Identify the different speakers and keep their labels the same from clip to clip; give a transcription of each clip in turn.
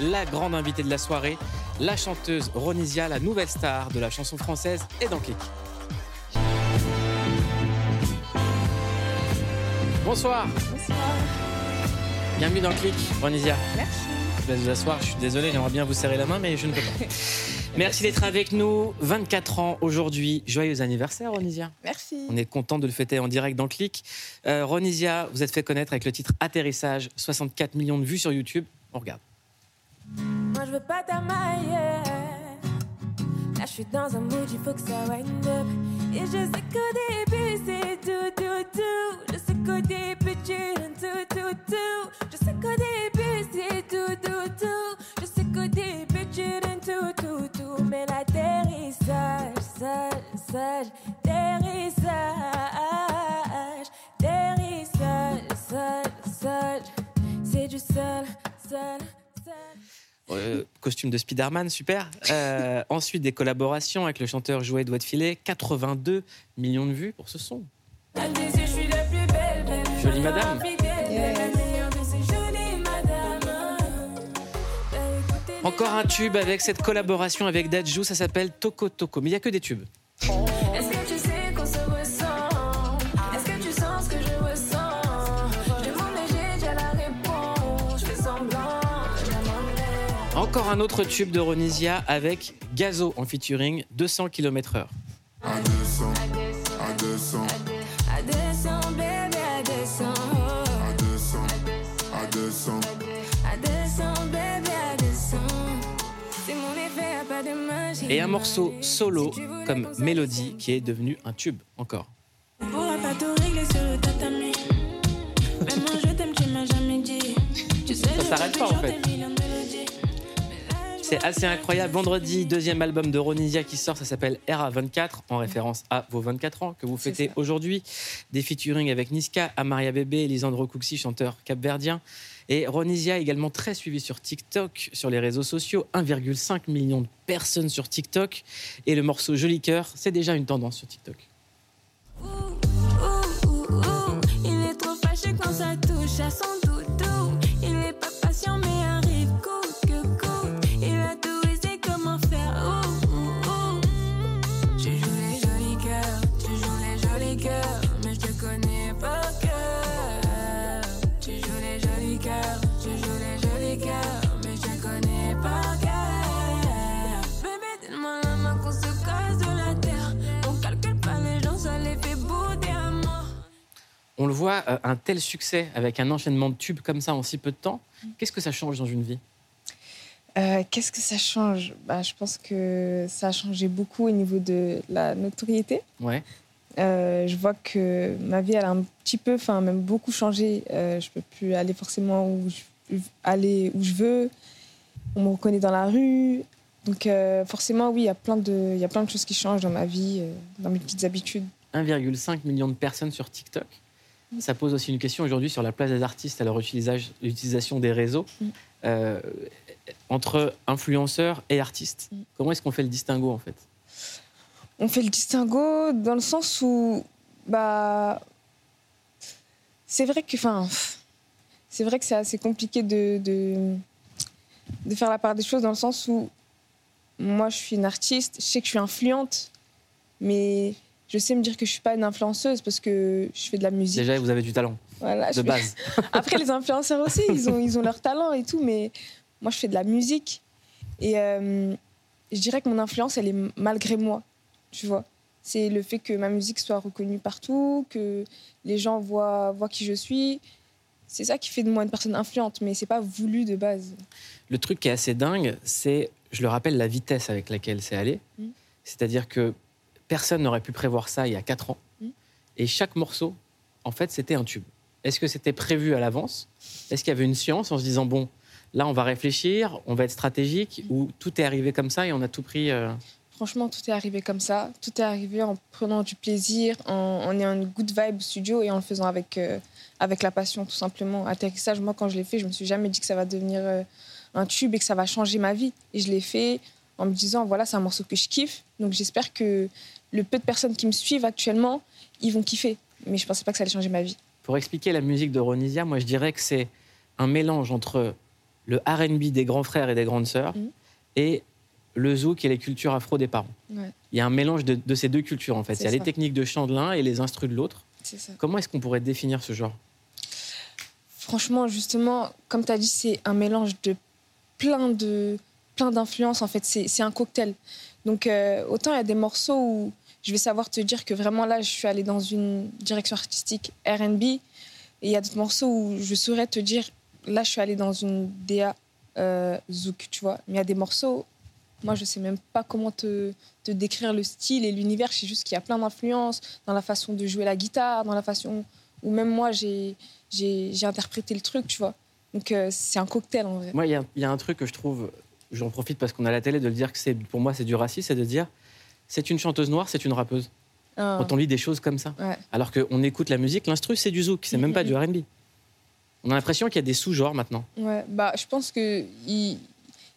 Speaker 1: la grande invitée de la soirée, la chanteuse Ronisia, la nouvelle star de la chanson française et dans Click. Bonsoir.
Speaker 2: Bonsoir.
Speaker 1: Bienvenue dans Click, Ronisia.
Speaker 2: Merci.
Speaker 1: Je vais vous asseoir, je suis désolé, j'aimerais bien vous serrer la main, mais je ne peux pas. Merci d'être avec nous. 24 ans aujourd'hui. Joyeux anniversaire, Ronisia.
Speaker 2: Merci.
Speaker 1: On est content de le fêter en direct dans Click. Euh, Ronisia, vous êtes fait connaître avec le titre Atterrissage, 64 millions de vues sur YouTube. On regarde.
Speaker 3: Moi je veux pas t'amailler. Là je suis dans un mood, il faut que ça wind up. Et je sais qu'au début c'est tout, tout, tout. Je sais qu'au début tu tout, tout, tout. Je sais qu'au début c'est tout, tout, tout. Je sais qu'au début tu donnes tout, tout, tout. Mais l'atterrissage, sage, sage, atterrissage, atterrissage, sage, sage. C'est du sale, sale.
Speaker 1: Euh, costume de Spider-Man, super. Euh, ensuite, des collaborations avec le chanteur Jouet Doigt de Filet. 82 millions de vues pour ce son. Jolie madame. Encore un tube avec cette collaboration avec Dajou, ça s'appelle Toko Toko. Mais il n'y a que des tubes. Encore un autre tube de Ronisia avec Gazo en featuring 200 km/h.
Speaker 4: à 200, à 200,
Speaker 3: À 200, bébé, à 200.
Speaker 4: à 200, à 200.
Speaker 3: À 200, bébé, à 200. C'est mon effet, y'a pas de magie.
Speaker 1: Et un morceau solo comme Mélodie qui est devenu un tube encore. Ça s'arrête pas, en fait. C'est assez incroyable. Vendredi, deuxième album de Ronisia qui sort, ça s'appelle Era 24, en référence à vos 24 ans que vous fêtez aujourd'hui. Des featuring avec Niska, Amaria Bébé, Lisandro Cuxi, chanteur capverdien. Et Ronisia également très suivi sur TikTok, sur les réseaux sociaux. 1,5 million de personnes sur TikTok. Et le morceau Joli Cœur, c'est déjà une tendance sur TikTok.
Speaker 3: Ouh, ouh, ouh, ouh. Il est trop fâché quand ça touche à son.
Speaker 1: Le voit, euh, un tel succès avec un enchaînement de tubes comme ça en si peu de temps. Qu'est-ce que ça change dans une vie?
Speaker 2: Euh, Qu'est-ce que ça change? Bah, Je pense que ça a changé beaucoup au niveau de la notoriété.
Speaker 1: Ouais.
Speaker 2: Euh, je vois que ma vie, elle a un petit peu, enfin même beaucoup changé. Euh, je peux plus aller forcément où je, aller où je veux. On me reconnaît dans la rue. Donc forcément, oui, il y a plein de, il y a plein de choses qui changent dans ma vie, dans mes petites habitudes.
Speaker 1: 1,5 million de personnes sur TikTok. Ça pose aussi une question aujourd'hui sur la place des artistes à leur l'utilisation des réseaux.
Speaker 2: Mm.
Speaker 1: Euh, entre influenceurs et artistes,
Speaker 2: Mm.
Speaker 1: comment est-ce qu'on fait le distinguo en fait?
Speaker 2: On fait le distinguo dans le sens où, bah, c'est vrai que, enfin, c'est vrai que c'est assez compliqué de, de, de faire la part des choses dans le sens où moi, je suis une artiste, je sais que je suis influente, mais je sais me dire que je suis pas une influenceuse parce que je fais de la musique.
Speaker 1: Déjà, vous avez du talent
Speaker 2: Voilà,
Speaker 1: de
Speaker 2: fais-
Speaker 1: base.
Speaker 2: Après, les influenceurs aussi, ils ont, ils ont leur talent et tout, mais moi, je fais de la musique. Et euh, je dirais que mon influence, elle est malgré moi, tu vois. C'est le fait que ma musique soit reconnue partout, que les gens voient, voient qui je suis. C'est ça qui fait de moi une personne influente, mais c'est pas voulu de base.
Speaker 1: Le truc qui est assez dingue, c'est, je le rappelle, la vitesse avec laquelle c'est allé.
Speaker 2: Mm.
Speaker 1: C'est-à-dire que personne n'aurait pu prévoir ça il y a 4 ans.
Speaker 2: Mm.
Speaker 1: Et chaque morceau, en fait, c'était un tube. Est-ce que c'était prévu à l'avance? Est-ce qu'il y avait une science en se disant, bon, là, on va réfléchir, on va être stratégique, ou tout est arrivé comme ça et on a tout pris euh,
Speaker 2: Franchement, tout est arrivé comme ça. Tout est arrivé en prenant du plaisir, en, en ayant une good vibe au studio et en le faisant avec, euh, avec la passion, tout simplement. Atterrissage, moi, quand je l'ai fait, je me suis jamais dit que ça va devenir euh, un tube et que ça va changer ma vie. Et je l'ai fait en me disant, voilà, c'est un morceau que je kiffe. Donc j'espère que le peu de personnes qui me suivent actuellement, ils vont kiffer. Mais je pensais pas que ça allait changer ma vie.
Speaker 1: Pour expliquer la musique de Ronisia, moi, je dirais que c'est un mélange entre le RB des grands frères et des grandes sœurs
Speaker 2: Mhm.
Speaker 1: et le zouk et les cultures afro des parents.
Speaker 2: Ouais,
Speaker 1: Il y a un mélange de, de ces deux cultures en fait. Il y a les techniques de chant de l'un et les instrus de l'autre. Comment est-ce qu'on pourrait définir ce genre?
Speaker 2: Franchement, justement, comme tu as dit, c'est un mélange de plein de plein d'influences. En fait, c'est un cocktail. Donc, euh, autant il y a des morceaux où je vais savoir te dire que vraiment là, je suis allée dans une direction artistique R&B. Et il y a d'autres morceaux où je saurais te dire, là, je suis allée dans une DA euh, zouk, tu vois. Mais il y a des morceaux, moi, je sais même pas comment te, te décrire le style et l'univers. Je sais juste qu'il y a plein d'influences dans la façon de jouer la guitare, dans la façon où même moi, j'ai interprété le truc, tu vois. Donc, euh, c'est un cocktail, en vrai.
Speaker 1: Moi, il y, y a un truc que je trouve, j'en profite parce qu'on a la télé de le dire que c'est, pour moi, c'est du racisme, c'est de dire c'est une chanteuse noire, c'est une rappeuse.
Speaker 2: Ah,
Speaker 1: Quand on lit des choses comme ça.
Speaker 2: ouais.
Speaker 1: Alors qu'on écoute la musique, l'instru, c'est du zouk, c'est même pas du RB. On a l'impression qu'il y a des sous-genres maintenant.
Speaker 2: Ouais, bah, je pense que ils,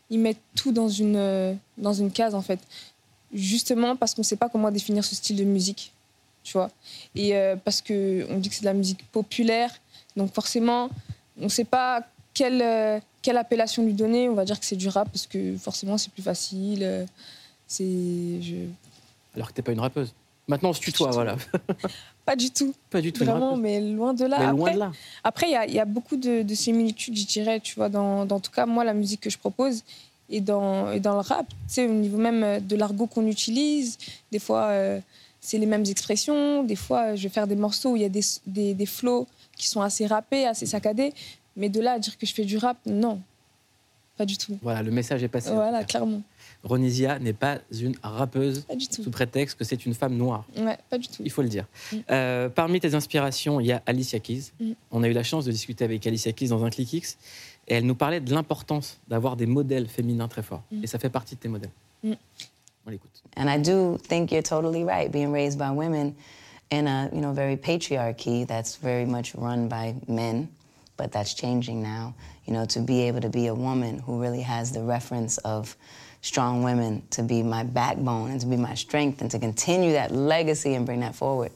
Speaker 2: ils mettent tout dans une, euh, dans une case, en fait. Justement parce qu'on ne sait pas comment définir ce style de musique, tu vois. Et euh, parce qu'on dit que c'est de la musique populaire, donc forcément, on ne sait pas quelle, euh, quelle appellation lui donner. On va dire que c'est du rap parce que forcément, c'est plus facile. euh, c'est... je-
Speaker 1: Alors que t'es pas une rappeuse. Maintenant, on se tutoie, voilà.
Speaker 2: Pas du tout,
Speaker 1: pas du tout
Speaker 2: vraiment, mais loin de là.
Speaker 1: Mais loin
Speaker 2: Après,
Speaker 1: de là.
Speaker 2: Après, il y a, il y a beaucoup de, de similitudes, je dirais, tu vois, dans, dans tout cas, moi, la musique que je propose et dans, et dans le rap, tu sais, au niveau même euh, de l'argot qu'on utilise, des fois, euh, c'est les mêmes expressions, des fois, je vais faire des morceaux où il y a des, des, des flows qui sont assez rappés, assez saccadés, mais de là à dire que je fais du rap, non, pas du tout.
Speaker 1: Voilà, le message est passé.
Speaker 2: Voilà, clairement,
Speaker 1: Ronisia n'est pas une rappeuse
Speaker 2: pas du tout.
Speaker 1: sous prétexte que c'est une femme noire.
Speaker 2: Ouais, pas du tout.
Speaker 1: Il faut le dire.
Speaker 2: Mm.
Speaker 1: Euh, parmi tes inspirations, il y a Alicia Keys.
Speaker 2: Mm.
Speaker 1: On a eu la chance de discuter avec Alicia Keys dans un Click X. Et elle nous parlait de l'importance d'avoir des modèles féminins très forts.
Speaker 2: Mm.
Speaker 1: Et ça fait partie de tes modèles. On l'écoute.
Speaker 5: And I do think you're totally right. Being raised by women in a you know very patriarchy that's very much run by men, but that's changing now. You know, to be able to be a woman who really has the reference of strong women to be my backbone and to be my strength and to continue that legacy and bring that forward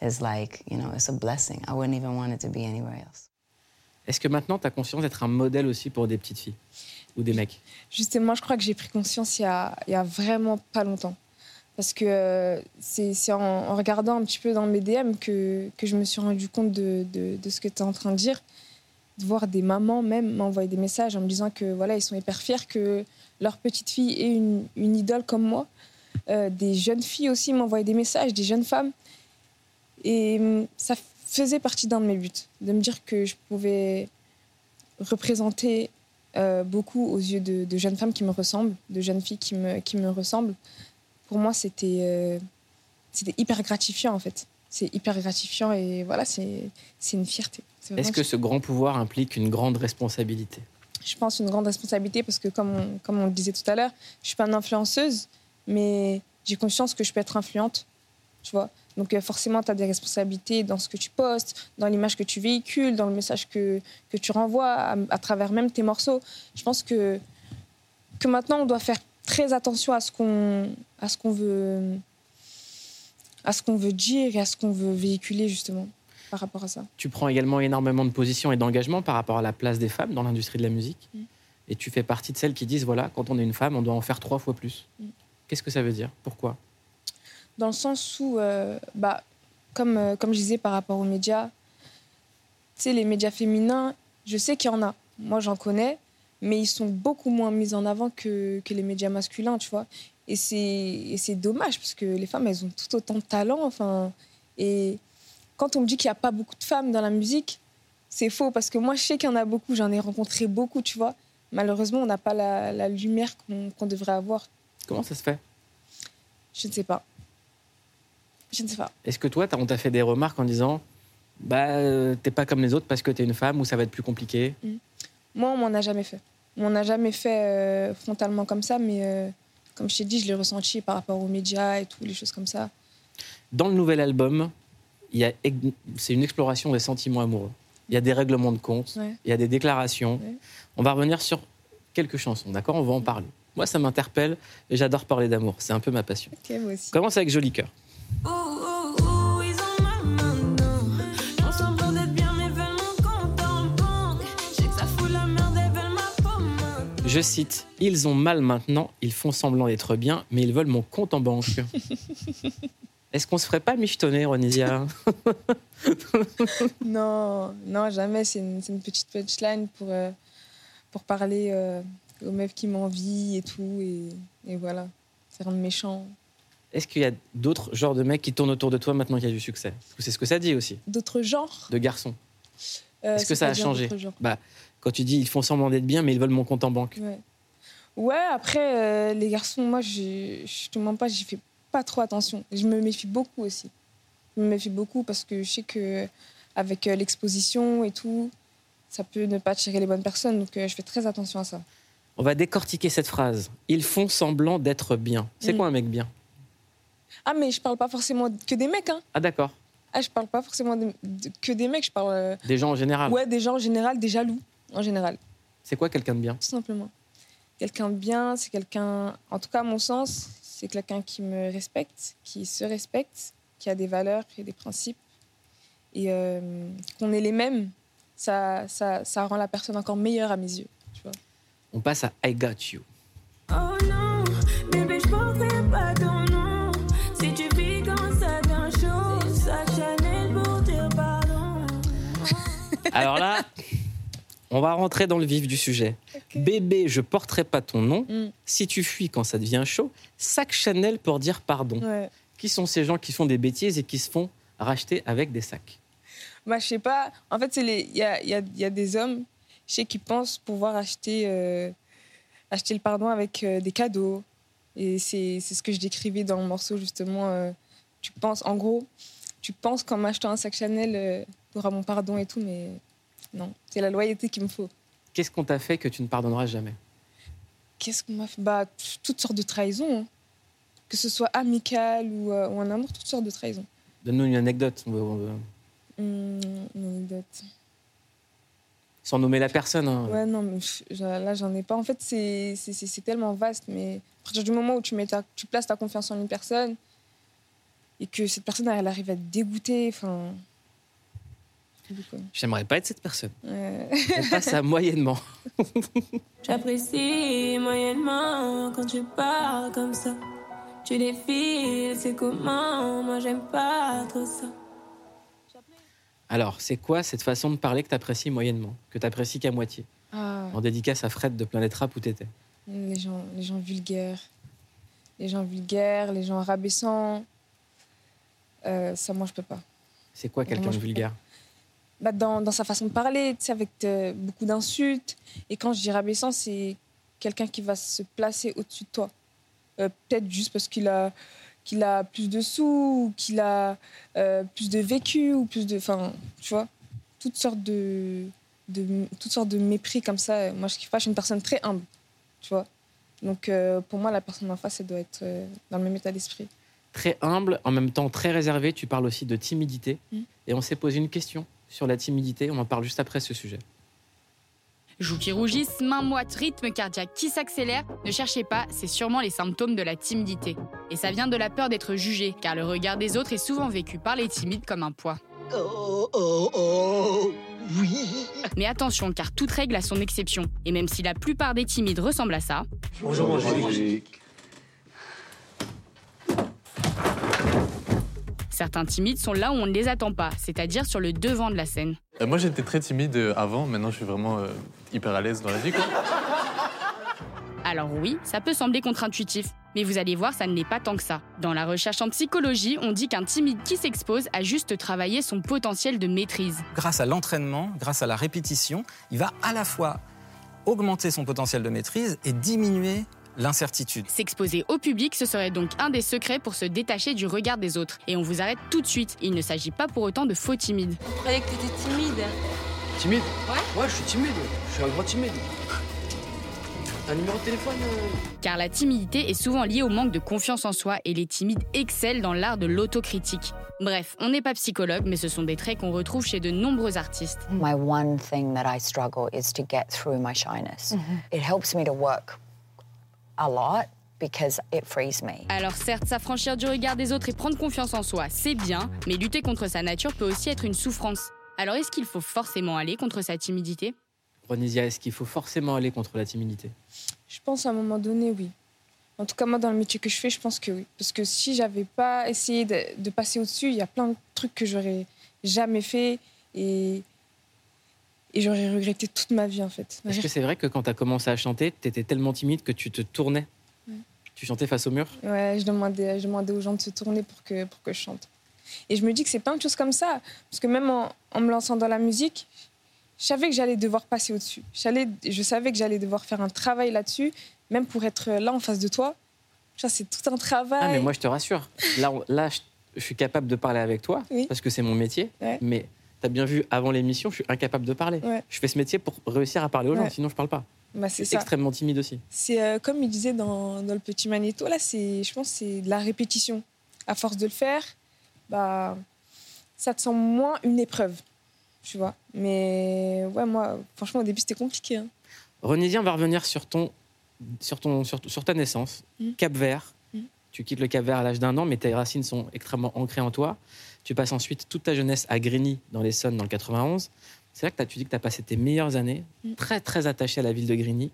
Speaker 5: is like you know it's a blessing. I wouldn't even want it to be anywhere else.
Speaker 1: Est-ce que maintenant, tu as conscience d'être un modèle aussi pour des petites filles ou des mecs?
Speaker 2: Justement, je crois que j'ai pris conscience il y a, il y a vraiment pas longtemps. Parce que euh, c'est c'est en, en regardant un petit peu dans mes DM que, que je me suis rendu compte de, de, de ce que tu es en train de dire. De voir des mamans même m'envoyer des messages en me disant que voilà, ils sont hyper fiers que leur petite fille ait une, une idole comme moi. Euh, des jeunes filles aussi m'envoyaient des messages, des jeunes femmes. Et hum, ça faisait partie d'un de mes buts, de me dire que je pouvais représenter euh, beaucoup aux yeux de, jeunes femmes qui me ressemblent, de jeunes filles qui me, qui me ressemblent. Pour moi, c'était euh, c'était hyper gratifiant en fait. C'est hyper gratifiant et voilà, c'est une fierté.
Speaker 1: Est-ce que ce grand pouvoir implique une grande responsabilité?
Speaker 2: Je pense une grande responsabilité parce que comme on, comme on le disait tout à l'heure, je suis pas une influenceuse, mais j'ai conscience que je peux être influente, tu vois. Donc euh, forcément, tu as des responsabilités dans ce que tu postes, dans l'image que tu véhicules, dans le message que, que tu renvoies à, à travers même tes morceaux. Je pense que, que maintenant, on doit faire très attention à ce qu'on à ce qu'on veut à ce qu'on veut dire et à ce qu'on veut véhiculer justement par rapport à ça.
Speaker 1: Tu prends également énormément de position et d'engagement par rapport à la place des femmes dans l'industrie de la musique.
Speaker 2: Mm.
Speaker 1: Et tu fais partie de celles qui disent voilà, quand on est une femme, on doit en faire trois fois plus.
Speaker 2: Mm.
Speaker 1: Qu'est-ce que ça veut dire? Pourquoi?
Speaker 2: Dans le sens où, euh, bah, comme, euh, comme je disais par rapport aux médias, tu sais, les médias féminins, je sais qu'il y en a. Moi, j'en connais, mais ils sont beaucoup moins mis en avant que, que les médias masculins, tu vois. Et c'est, dommage, parce que les femmes, elles ont tout autant de talent. Enfin, et quand on me dit qu'il n'y a pas beaucoup de femmes dans la musique, c'est faux, parce que moi, je sais qu'il y en a beaucoup, j'en ai rencontré beaucoup, tu vois. Malheureusement, on n'a pas la, la lumière qu'on, devrait avoir.
Speaker 1: Comment ça se fait?
Speaker 2: Je ne sais pas. Je ne sais pas.
Speaker 1: Est-ce que toi, on t'a fait des remarques en disant bah, euh, t'es pas comme les autres parce que t'es une femme ou ça va être plus compliqué?
Speaker 2: Moi, on m'en a jamais fait. On m'en a jamais fait euh, frontalement comme ça, mais euh, comme je t'ai dit, je l'ai ressenti par rapport aux médias et tout, les choses comme ça.
Speaker 1: Dans le nouvel album, il y a eg- c'est une exploration des sentiments amoureux. Il y a des règlements de compte,
Speaker 2: Ouais.
Speaker 1: il y a des déclarations.
Speaker 2: Ouais.
Speaker 1: On va revenir sur quelques chansons, d'accord? On va en parler. Moi, ça m'interpelle et j'adore parler d'amour. C'est un peu ma passion.
Speaker 2: Ok, moi aussi.
Speaker 1: On commence avec Joli Cœur.
Speaker 3: Ouh, Je
Speaker 1: cite Ils ont mal maintenant, ils font semblant d'être bien, mais ils veulent mon compte en banque. Est-ce qu'on se ferait pas michetonner, Ronisia?
Speaker 2: Non, non, jamais. C'est une, petite punchline pour, euh, pour parler euh, aux meufs qui m'envient et tout. Et, et voilà, c'est rendre méchant.
Speaker 1: Est-ce qu'il y a d'autres genres de mecs qui tournent autour de toi maintenant qu'il y a du succès? Parce que c'est ce que ça dit aussi,
Speaker 2: D'autres genres?
Speaker 1: De garçons?
Speaker 2: euh,
Speaker 1: Est-ce que ça a changé? Bah, quand tu dis ils font semblant d'être bien, mais ils veulent mon compte en banque.
Speaker 2: Ouais. Ouais, après, euh, les garçons, moi, je je te mens pas, j'y fais pas trop attention. Je me méfie beaucoup aussi. Je me méfie beaucoup parce que je sais que avec euh, l'exposition et tout, ça peut ne pas attirer les bonnes personnes. Donc, euh, je fais très attention à ça.
Speaker 1: On va décortiquer cette phrase. Ils font semblant d'être bien. C'est
Speaker 2: Mm.
Speaker 1: quoi un mec bien?
Speaker 2: Ah, mais je parle pas forcément que des mecs, hein.
Speaker 1: Ah d'accord.
Speaker 2: Ah, je parle pas forcément de- de- que des mecs, je parle euh,
Speaker 1: Des gens en général.
Speaker 2: ouais, des gens en général, des jaloux en général,
Speaker 1: C'est quoi quelqu'un de bien?
Speaker 2: Tout simplement. Quelqu'un de bien, c'est quelqu'un, en tout cas à mon sens, c'est quelqu'un qui me respecte, qui se respecte, qui a des valeurs et des principes. Et euh, qu'on ait les mêmes, ça, ça, ça rend la personne encore meilleure à mes yeux. Tu vois.
Speaker 1: On passe à I Got You.
Speaker 3: Oh non, bébé, je porterai pas ton nom. Si tu vis quand ça devient chaud, ça Chanel pour dire pardon.
Speaker 1: Alors là, on va rentrer dans le vif du sujet. Bébé, je porterai pas ton nom.
Speaker 2: Mm.
Speaker 1: Si tu fuis quand ça devient chaud, sac Chanel pour dire pardon.
Speaker 2: Ouais.
Speaker 1: Qui sont ces gens qui font des bêtises et qui se font racheter avec des sacs
Speaker 2: Bah, je sais pas. En fait, il y a, il y, a, il y a des hommes, je sais, qui pensent pouvoir acheter, euh, acheter le pardon avec euh, des cadeaux. Et c'est c'est ce que je décrivais dans le morceau, justement. euh, tu penses, en gros, tu penses qu'en m'achetant un sac Chanel, tu auras mon pardon et tout, mais non. C'est la loyauté qu'il me faut.
Speaker 1: Qu'est-ce qu'on t'a fait que tu ne pardonneras jamais?
Speaker 2: Qu'est-ce qu'on m'a fait? Bah, Toutes sortes de trahisons. hein. Que ce soit amical ou, euh, ou en amour, toutes sortes de trahisons.
Speaker 1: Donne-nous une anecdote,
Speaker 2: Hum, une anecdote.
Speaker 1: sans nommer la personne. hein.
Speaker 2: Ouais, non, mais là, j'en ai pas. En fait, c'est- c'est tellement vaste, mais à partir du moment où tu, mets ta- tu places ta confiance en une personne et que cette personne, elle arrive à te dégoûter, enfin. Du.
Speaker 1: J'aimerais pas être cette personne.
Speaker 2: Ouais.
Speaker 1: On passe à moyennement.
Speaker 3: J'apprécie moyennement quand tu parles comme ça. Tu défiles, c'est comment Moi j'aime pas trop ça.
Speaker 1: Alors, c'est quoi cette façon de parler que tu apprécies moyennement Que tu apprécies qu'à moitié?
Speaker 2: Ah,
Speaker 1: En dédicace à Fred de Planète Rap où t'étais.
Speaker 2: les, gens, les gens vulgaires. Les gens vulgaires, les gens rabaissants. Euh, ça, moi, je peux pas.
Speaker 1: C'est quoi quelqu'un de vulgaire?
Speaker 2: Bah, dans, dans sa façon de parler, avec euh, beaucoup d'insultes. Et quand je dis rabaissant, c'est quelqu'un qui va se placer au-dessus de toi. Euh, Peut-être juste parce qu'il a, qu'il a plus de sous, ou qu'il a euh, plus de vécu, ou plus de. Enfin, tu vois, toutes sortes de, de, toutes sortes de mépris comme ça. Moi, je kiffe pas. Je suis une personne très humble, tu vois. Donc, pour moi, la personne en face, elle doit être dans le même état d'esprit.
Speaker 1: Très humble, en même temps très réservé. Tu parles aussi de timidité.
Speaker 2: Mm.
Speaker 1: Et on s'est posé une question sur la timidité. On en parle juste après ce sujet.
Speaker 6: Joues qui rougissent, mains moites, rythme cardiaque qui s'accélère. Ne cherchez pas, c'est sûrement les symptômes de la timidité. Et ça vient de la peur d'être jugé, car le regard des autres est souvent vécu par les timides comme un poids.
Speaker 7: Oh, oh, oh, oui.
Speaker 6: Mais attention, car toute règle a son exception. Et même si la plupart des timides ressemblent à ça,
Speaker 7: Bonjour, Angélique.
Speaker 6: Certains timides sont là où on ne les attend pas, c'est-à-dire sur le devant de la scène.
Speaker 8: Euh, moi, j'étais très timide euh, avant. Maintenant, je suis vraiment euh, hyper à l'aise dans la vie. Quoi.
Speaker 6: Alors oui, ça peut sembler contre-intuitif, mais vous allez voir, ça ne l'est pas tant que ça. Dans la recherche en psychologie, on dit qu'un timide qui s'expose a juste travaillé son potentiel de maîtrise.
Speaker 9: grâce à l'entraînement, grâce à la répétition, il va à la fois augmenter son potentiel de maîtrise et diminuer l'incertitude.
Speaker 6: S'exposer au public, ce serait donc un des secrets pour se détacher du regard des autres. Et on vous arrête tout de suite, il ne s'agit pas pour autant de faux timides.
Speaker 3: Je croyais que t'étais timide.
Speaker 10: Timide Ouais, je suis timide. Je suis un grand timide. T'as un numéro de téléphone euh
Speaker 6: Car la timidité est souvent liée au manque de confiance en soi et les timides excellent dans l'art de l'autocritique. Bref, on n'est pas psychologue, mais ce sont des traits qu'on retrouve chez de nombreux artistes.
Speaker 11: My one thing that I struggle is to get through my shyness. It helps me to work a lot because it frees me.
Speaker 6: Alors certes, s'affranchir du regard des autres et prendre confiance en soi, c'est bien, mais lutter contre sa nature peut aussi être une souffrance. Alors est-ce qu'il faut forcément aller contre sa timidité?
Speaker 1: Ronisia, est-ce qu'il faut forcément aller contre la timidité?
Speaker 2: Je pense à un moment donné, oui. En tout cas, moi, dans le métier que je fais, je pense que oui. Parce que si j'avais pas essayé de, de passer au-dessus, il y a plein de trucs que j'aurais jamais fait et, et j'aurais regretté toute ma vie, en fait.
Speaker 1: Est-ce que c'est vrai que quand tu as commencé à chanter, tu étais tellement timide que tu te tournais
Speaker 2: Ouais.
Speaker 1: Tu chantais face au mur
Speaker 2: Ouais, je demandais, je demandais aux gens de se tourner pour que, pour que je chante. Et je me dis que c'est plein de choses comme ça. Parce que même en, en me lançant dans la musique, je savais que j'allais devoir passer au-dessus. Je savais que j'allais devoir faire un travail là-dessus, même pour être là en face de toi. Ça, c'est tout un travail.
Speaker 1: Ah, mais moi, je te rassure. Là, on- là je, je suis capable de parler avec toi
Speaker 2: Oui.
Speaker 1: parce que c'est mon métier.
Speaker 2: Ouais.
Speaker 1: Mais tu as bien vu, avant l'émission, je suis incapable de parler.
Speaker 2: Ouais.
Speaker 1: Je fais ce métier pour réussir à parler aux gens,
Speaker 2: Ouais.
Speaker 1: sinon je parle pas.
Speaker 2: Bah, c'est
Speaker 1: extrêmement timide aussi.
Speaker 2: C'est euh, comme il disait dans, dans le petit magnéto, là, c'est, je pense que c'est de la répétition. À force de le faire, bah, ça te semble moins une épreuve, tu vois. Mais ouais, moi, franchement, au début, c'était compliqué. hein.
Speaker 1: Ronisia, on va revenir sur, ton, sur, ton, sur, sur ta naissance.
Speaker 2: Mhm.
Speaker 1: Cap Vert.
Speaker 2: Mhm.
Speaker 1: Tu quittes le Cap Vert à l'âge d'un an, mais tes racines sont extrêmement ancrées en toi. Tu passes ensuite toute ta jeunesse à Grigny, dans l'Essonne, dans le 91. C'est là que tu dis que tu as passé tes meilleures années,
Speaker 2: Mhm.
Speaker 1: très, très attaché à la ville de Grigny.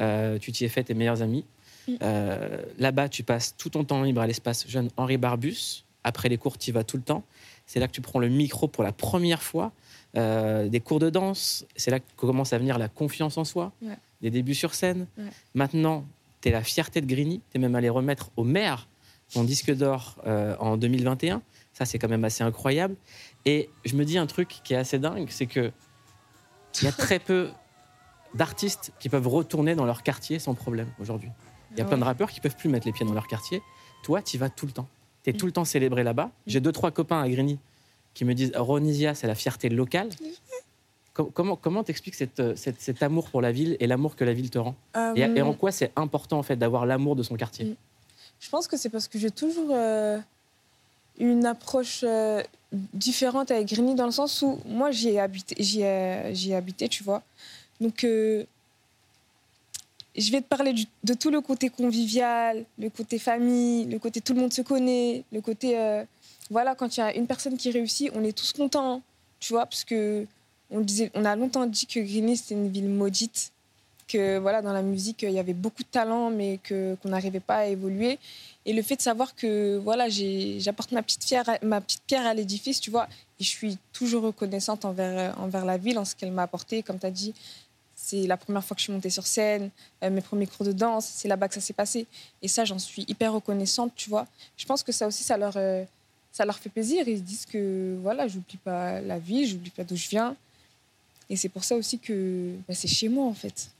Speaker 1: Euh, tu t'y es fait tes meilleurs amis.
Speaker 2: Mhm.
Speaker 1: Euh, Là-bas, tu passes tout ton temps libre à l'espace jeune Henri Barbus. Après les cours, tu y vas tout le temps. C'est là que tu prends le micro pour la première fois. Euh, des cours de danse. C'est là que commence à venir la confiance en soi
Speaker 2: Ouais.
Speaker 1: des débuts sur scène.
Speaker 2: Ouais.
Speaker 1: Maintenant, tu es la fierté de Grigny. Tu es même allé remettre au maire son disque d'or euh, en 2021. Ça, c'est quand même assez incroyable. Et je me dis un truc qui est assez dingue, c'est que il y a très peu d'artistes qui peuvent retourner dans leur quartier sans problème aujourd'hui. Il y a plein de rappeurs qui peuvent plus mettre les pieds dans leur quartier. Toi, tu y vas tout le temps. Tu es tout le temps célébré là-bas. J'ai deux, trois copains à Grigny qui me disent Ronisia, c'est la fierté locale. Com- Comment comment t'expliques cette, euh, cette- cet amour pour la ville et l'amour que la ville te rend?
Speaker 2: Euh,
Speaker 1: et, et en quoi c'est important en fait d'avoir l'amour de son quartier?
Speaker 2: Je pense que c'est parce que j'ai toujours euh, une approche euh, différente avec Grigny dans le sens où moi j'y ai habité, j'y tu vois. Donc euh, je vais te parler de tout le côté convivial, le côté famille, le côté tout le monde se connaît, le côté euh, voilà quand il y a une personne qui réussit, on est tous contents, tu vois, parce que on disait, on a longtemps dit que Grigny c'était une ville maudite que voilà dans la musique il y avait beaucoup de talent mais que qu'on n'arrivait pas à évoluer. Et le fait de savoir que voilà j'apporte ma petite pierre ma petite pierre à l'édifice tu vois et je suis toujours reconnaissante envers envers la ville en ce qu'elle m'a apporté. Comme tu as dit c'est la première fois que je suis montée sur scène euh, mes premiers cours de danse c'est là-bas que ça s'est passé. Et ça j'en suis hyper reconnaissante tu vois. Je pense que ça aussi ça leur euh, ça leur fait plaisir. Ils se disent que voilà j'oublie pas la vie j'oublie pas d'où je viens. Et c'est pour ça aussi que bah, c'est chez moi en fait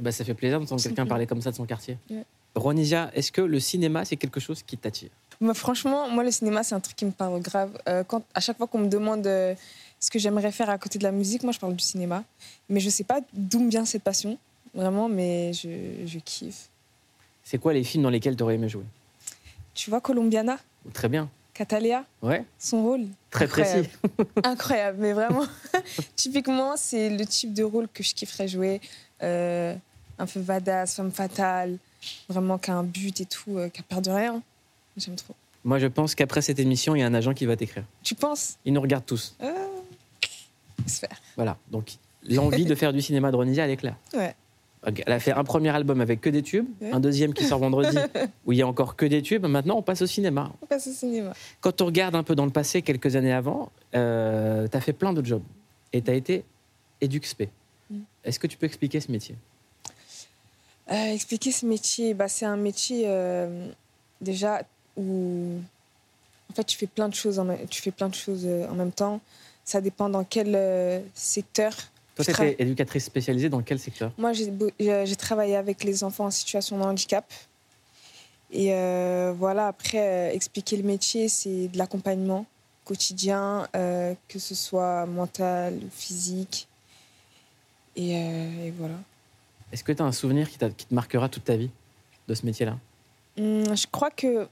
Speaker 1: bah, Ça fait plaisir d'entendre quelqu'un parler comme ça de son quartier.
Speaker 2: Ouais.
Speaker 1: Ronisia, est-ce que le cinéma c'est quelque chose qui t'attire?
Speaker 2: Moi, franchement, moi, le cinéma, c'est un truc qui me parle grave. Euh, quand, à chaque fois qu'on me demande euh, ce que j'aimerais faire à côté de la musique, moi, je parle du cinéma. Mais je sais pas d'où me vient cette passion, vraiment, mais je, je kiffe.
Speaker 1: C'est quoi les films dans lesquels tu aurais aimé jouer?
Speaker 2: Tu vois, Colombiana,
Speaker 1: Très bien.
Speaker 2: Catalea,
Speaker 1: Ouais,
Speaker 2: son rôle?
Speaker 1: très
Speaker 2: incroyable.
Speaker 1: précis.
Speaker 2: Incroyable, mais vraiment, typiquement, c'est le type de rôle que je kifferais jouer. Euh, un peu badass, femme fatale, vraiment qui a un but et tout, euh, qui a peur de rien. J'aime trop.
Speaker 1: Moi je pense qu'après cette émission, il y a un agent qui va t'écrire.
Speaker 2: Tu penses?
Speaker 1: Il nous regarde tous.
Speaker 2: euh... J'espère.
Speaker 1: Voilà. Donc l'envie de faire du cinéma de Ronisia, elle est claire.
Speaker 2: Ouais.
Speaker 1: Elle a fait un premier album avec que des tubes,
Speaker 2: Ouais.
Speaker 1: un deuxième qui sort vendredi où il y a encore que des tubes. Maintenant, on passe au cinéma.
Speaker 2: On passe au cinéma.
Speaker 1: Quand on regarde un peu dans le passé, quelques années avant, euh, tu as fait plein de jobs et tu as été éduxpé.
Speaker 2: Mm.
Speaker 1: Est-ce que tu peux expliquer ce métier?
Speaker 2: Euh, expliquer ce métier, bah, c'est un métier euh, déjà où en fait tu fais plein de choses en, même- tu fais plein de choses euh, en même temps. Ça dépend dans quel euh, secteur.
Speaker 1: Toi, tu éducatrice spécialisée dans quel secteur?
Speaker 2: Moi, j'ai travaillé avec les enfants en situation de handicap. Et voilà, après, expliquer le métier, c'est de l'accompagnement quotidien, que ce soit mental ou physique. Et, et voilà.
Speaker 1: Est-ce que tu as un souvenir qui, te marquera toute ta vie de ce métier-là?
Speaker 2: Hum, je crois que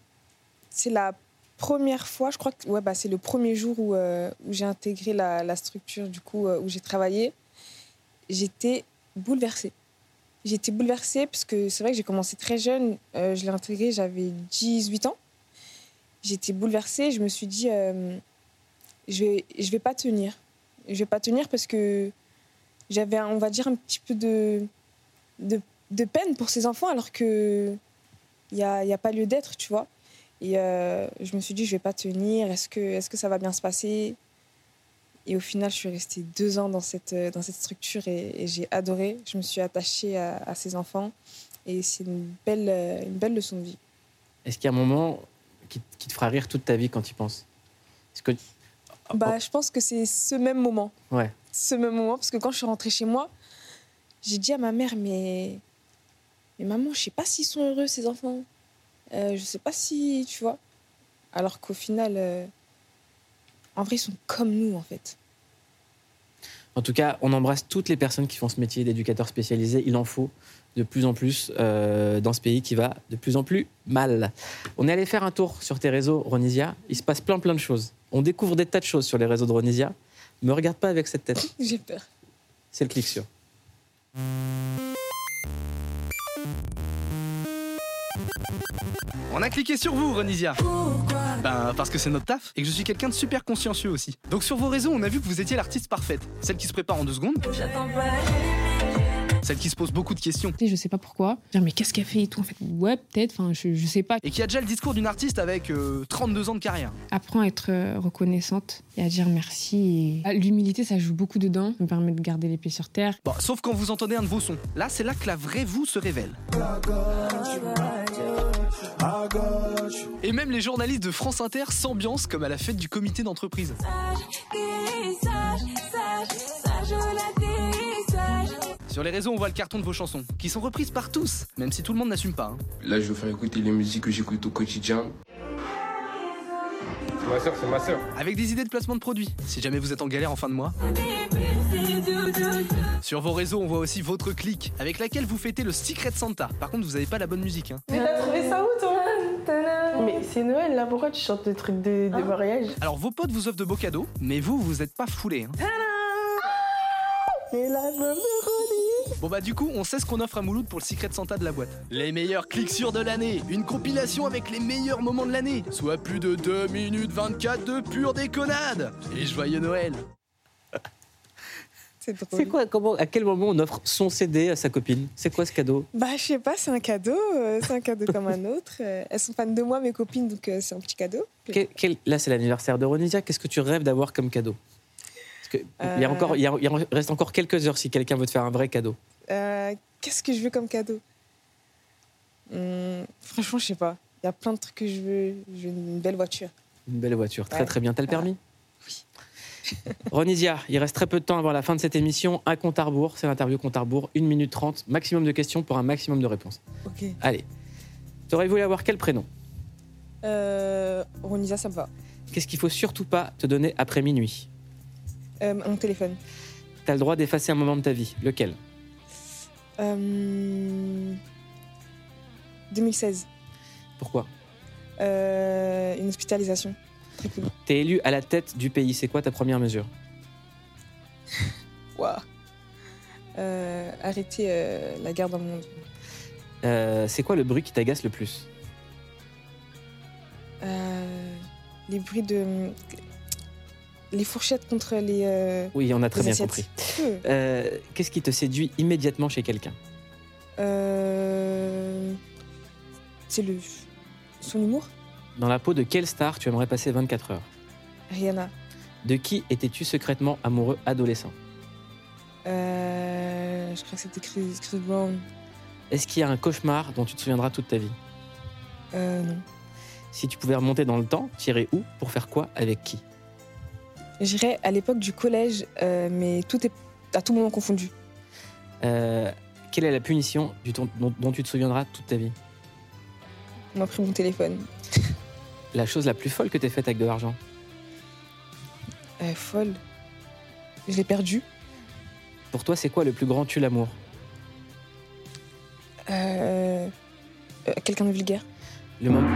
Speaker 2: c'est la première fois, je crois que ouais, bah, c'est le premier jour où, euh, j'ai intégré la, structure, du coup, euh, où j'ai travaillé. J'étais bouleversée. J'étais bouleversée parce que c'est vrai que j'ai commencé très jeune. Euh, je l'ai intégré, j'avais 18 ans. J'étais bouleversée. Je me suis dit, je vais, je vais pas tenir. Je vais pas tenir parce que j'avais, on va dire, un petit peu de, de, de peine pour ces enfants alors que il n'y a, y a pas lieu d'être, tu vois. Et euh, je me suis dit, je vais pas tenir, est-ce que, est que ça va bien se passer? Et au final, je suis restée deux ans dans cette, euh, dans cette structure et, et j'ai adoré. Je me suis attachée à, à ces enfants et c'est une belle, euh, une belle leçon de vie.
Speaker 1: Est-ce qu'il y a un moment qui, qui te fera rire toute ta vie quand tu y penses? Est-ce que...
Speaker 2: Bah, je pense que c'est ce même moment.
Speaker 1: Ouais.
Speaker 2: Ce même moment, parce que quand je suis rentrée chez moi, j'ai dit à ma mère, mais, mais maman, je sais pas s'ils sont heureux, ces enfants. Euh, je sais pas si, tu vois. Alors qu'au final, euh, en vrai, ils sont comme nous, en fait.
Speaker 1: En tout cas, on embrasse toutes les personnes qui font ce métier d'éducateur spécialisé. Il en faut de plus en plus euh, dans ce pays qui va de plus en plus mal. On est allé faire un tour sur tes réseaux, Ronisia. Il se passe plein plein de choses. On découvre des tas de choses sur les réseaux de Ronisia. Me regarde pas avec cette tête.
Speaker 2: J'ai peur.
Speaker 1: C'est le clic sur.
Speaker 12: On a cliqué sur vous, Renisia. Ben, parce que c'est notre taf et que je suis quelqu'un de super consciencieux aussi. Donc sur vos réseaux, on a vu que vous étiez l'artiste parfaite. Celle qui se prépare en deux secondes. Celle qui se pose beaucoup de questions.
Speaker 13: Je sais pas pourquoi. Genre, mais qu'est-ce qu'elle fait et tout En fait, ouais, peut-être. Enfin, je, je sais pas.
Speaker 12: Et qui a déjà le discours d'une artiste avec euh, 32 ans de carrière.
Speaker 13: Apprends à être euh, reconnaissante et à dire merci. Et... Ah, L'humilité, ça joue beaucoup dedans. Ça me permet de garder les pieds sur terre.
Speaker 12: Bon, sauf quand vous entendez un de vos sons. Là, c'est là que la vraie vous se révèle. Et même les journalistes de France Inter s'ambiancent comme à la fête du comité d'entreprise. Sur les réseaux, on voit le carton de vos chansons, qui sont reprises par tous, même si tout le monde n'assume pas. hein.
Speaker 14: Là, je vais faire écouter les musiques que j'écoute au quotidien. C'est ma soeur, c'est ma soeur.
Speaker 12: Avec des idées de placement de produits, si jamais vous êtes en galère en fin de mois. Sur vos réseaux, on voit aussi votre clique, avec laquelle vous fêtez le Secret Santa. Par contre, vous n'avez pas la bonne musique. Hein.
Speaker 15: Mais t'as trouvé ça où toi? Mais c'est Noël là, pourquoi tu chantes des trucs de, de mariage
Speaker 12: Alors, vos potes vous offrent de beaux cadeaux, mais vous, vous n'êtes pas foulés. hein.
Speaker 15: Et
Speaker 12: Bon bah du coup, on sait ce qu'on offre à Mouloud pour le Secret Santa de la boîte. Les meilleurs clics sûrs de l'année, une compilation avec les meilleurs moments de l'année, soit plus de 2 minutes 24 de pure déconnade. Et joyeux Noël.
Speaker 1: C'est quoi comment, À quel moment on offre son CD à sa copine? C'est quoi ce cadeau?
Speaker 2: Bah, je sais pas, c'est un cadeau. euh, c'est un cadeau comme un autre. Euh, elles sont fans de moi, mes copines, donc euh, c'est un petit cadeau.
Speaker 1: Quel- quel- Là, c'est l'anniversaire de Ronisia. Qu'est-ce que tu rêves d'avoir comme cadeau? Parce que il, y a encore, il, y a- il en reste encore quelques heures si quelqu'un veut te faire un vrai cadeau.
Speaker 2: Euh, Qu'est-ce que je veux comme cadeau? Hum, Franchement, je sais pas. Il y a plein de trucs que je veux. Je veux une belle voiture.
Speaker 1: Une belle voiture. Très
Speaker 2: Ouais.
Speaker 1: très bien. T'as le permis? Ronisia, il reste très peu de temps avant la fin de cette émission. Un compte à rebours, c'est l'interview compte à rebours. 1 minute 30, maximum de questions pour un maximum de réponses.
Speaker 2: Ok.
Speaker 1: Allez. T'aurais voulu avoir quel prénom?
Speaker 2: Euh, Ronisa, ça me va.
Speaker 1: Qu'est-ce qu'il faut surtout pas te donner après minuit?
Speaker 2: Euh, mon téléphone.
Speaker 1: T'as le droit d'effacer un moment de ta vie. Lequel?
Speaker 2: Euh, 2016.
Speaker 1: Pourquoi?
Speaker 2: Euh, une hospitalisation. Très cool.
Speaker 1: T'es élu à la tête du pays. C'est quoi ta première mesure?
Speaker 2: Waouh. Euh, arrêter euh, la guerre dans le monde.
Speaker 1: Euh, C'est quoi le bruit qui t'agace le plus?
Speaker 2: Euh, les bruits de. Les fourchettes contre les. euh,
Speaker 1: Oui, on a très bien
Speaker 2: assiettes.
Speaker 1: compris.
Speaker 2: Euh,
Speaker 1: Euh, Qu'est-ce qui te séduit immédiatement chez quelqu'un
Speaker 2: euh, C'est le. Son humour
Speaker 1: Dans la peau de quelle star tu aimerais passer 24 heures
Speaker 2: Rihanna.
Speaker 1: De qui étais-tu secrètement amoureux adolescent
Speaker 2: Euh, je crois que c'était Chris, Chris Brown.
Speaker 1: Est-ce qu'il y a un cauchemar dont tu te souviendras toute ta vie
Speaker 2: Euh, non.
Speaker 1: Si tu pouvais remonter dans le temps, t'irais où Pour faire quoi Avec qui
Speaker 2: J'irais à l'époque du collège, euh, mais tout est à tout moment confondu.
Speaker 1: Euh, Quelle est la punition du ton- dont, dont tu te souviendras toute ta vie
Speaker 2: On m'a pris mon téléphone.
Speaker 1: La chose la plus folle que t'aies faite avec de l'argent
Speaker 2: Euh, folle. Je l'ai perdu.
Speaker 1: Pour toi, c'est quoi le plus grand tue l'amour
Speaker 2: Euh, Quelqu'un de vulgaire.
Speaker 1: Le moment.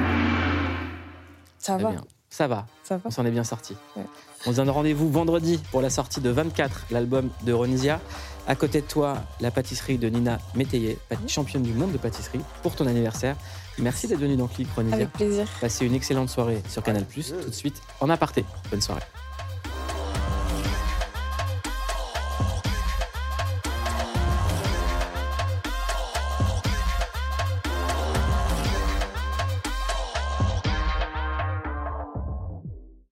Speaker 2: Ça va.
Speaker 1: Ça va.
Speaker 2: Ça va.
Speaker 1: On s'en est bien sorti.
Speaker 2: Ouais.
Speaker 1: On se donne rendez-vous vendredi pour la sortie de 24, l'album de Ronisia. À côté de toi, la pâtisserie de Nina Métayer, championne du monde de pâtisserie, pour ton anniversaire. Merci d'être venue dans Click, Ronisia.
Speaker 2: Avec plaisir.
Speaker 1: Passez une excellente soirée sur Canal+. Tout de suite, en aparté. Bonne soirée.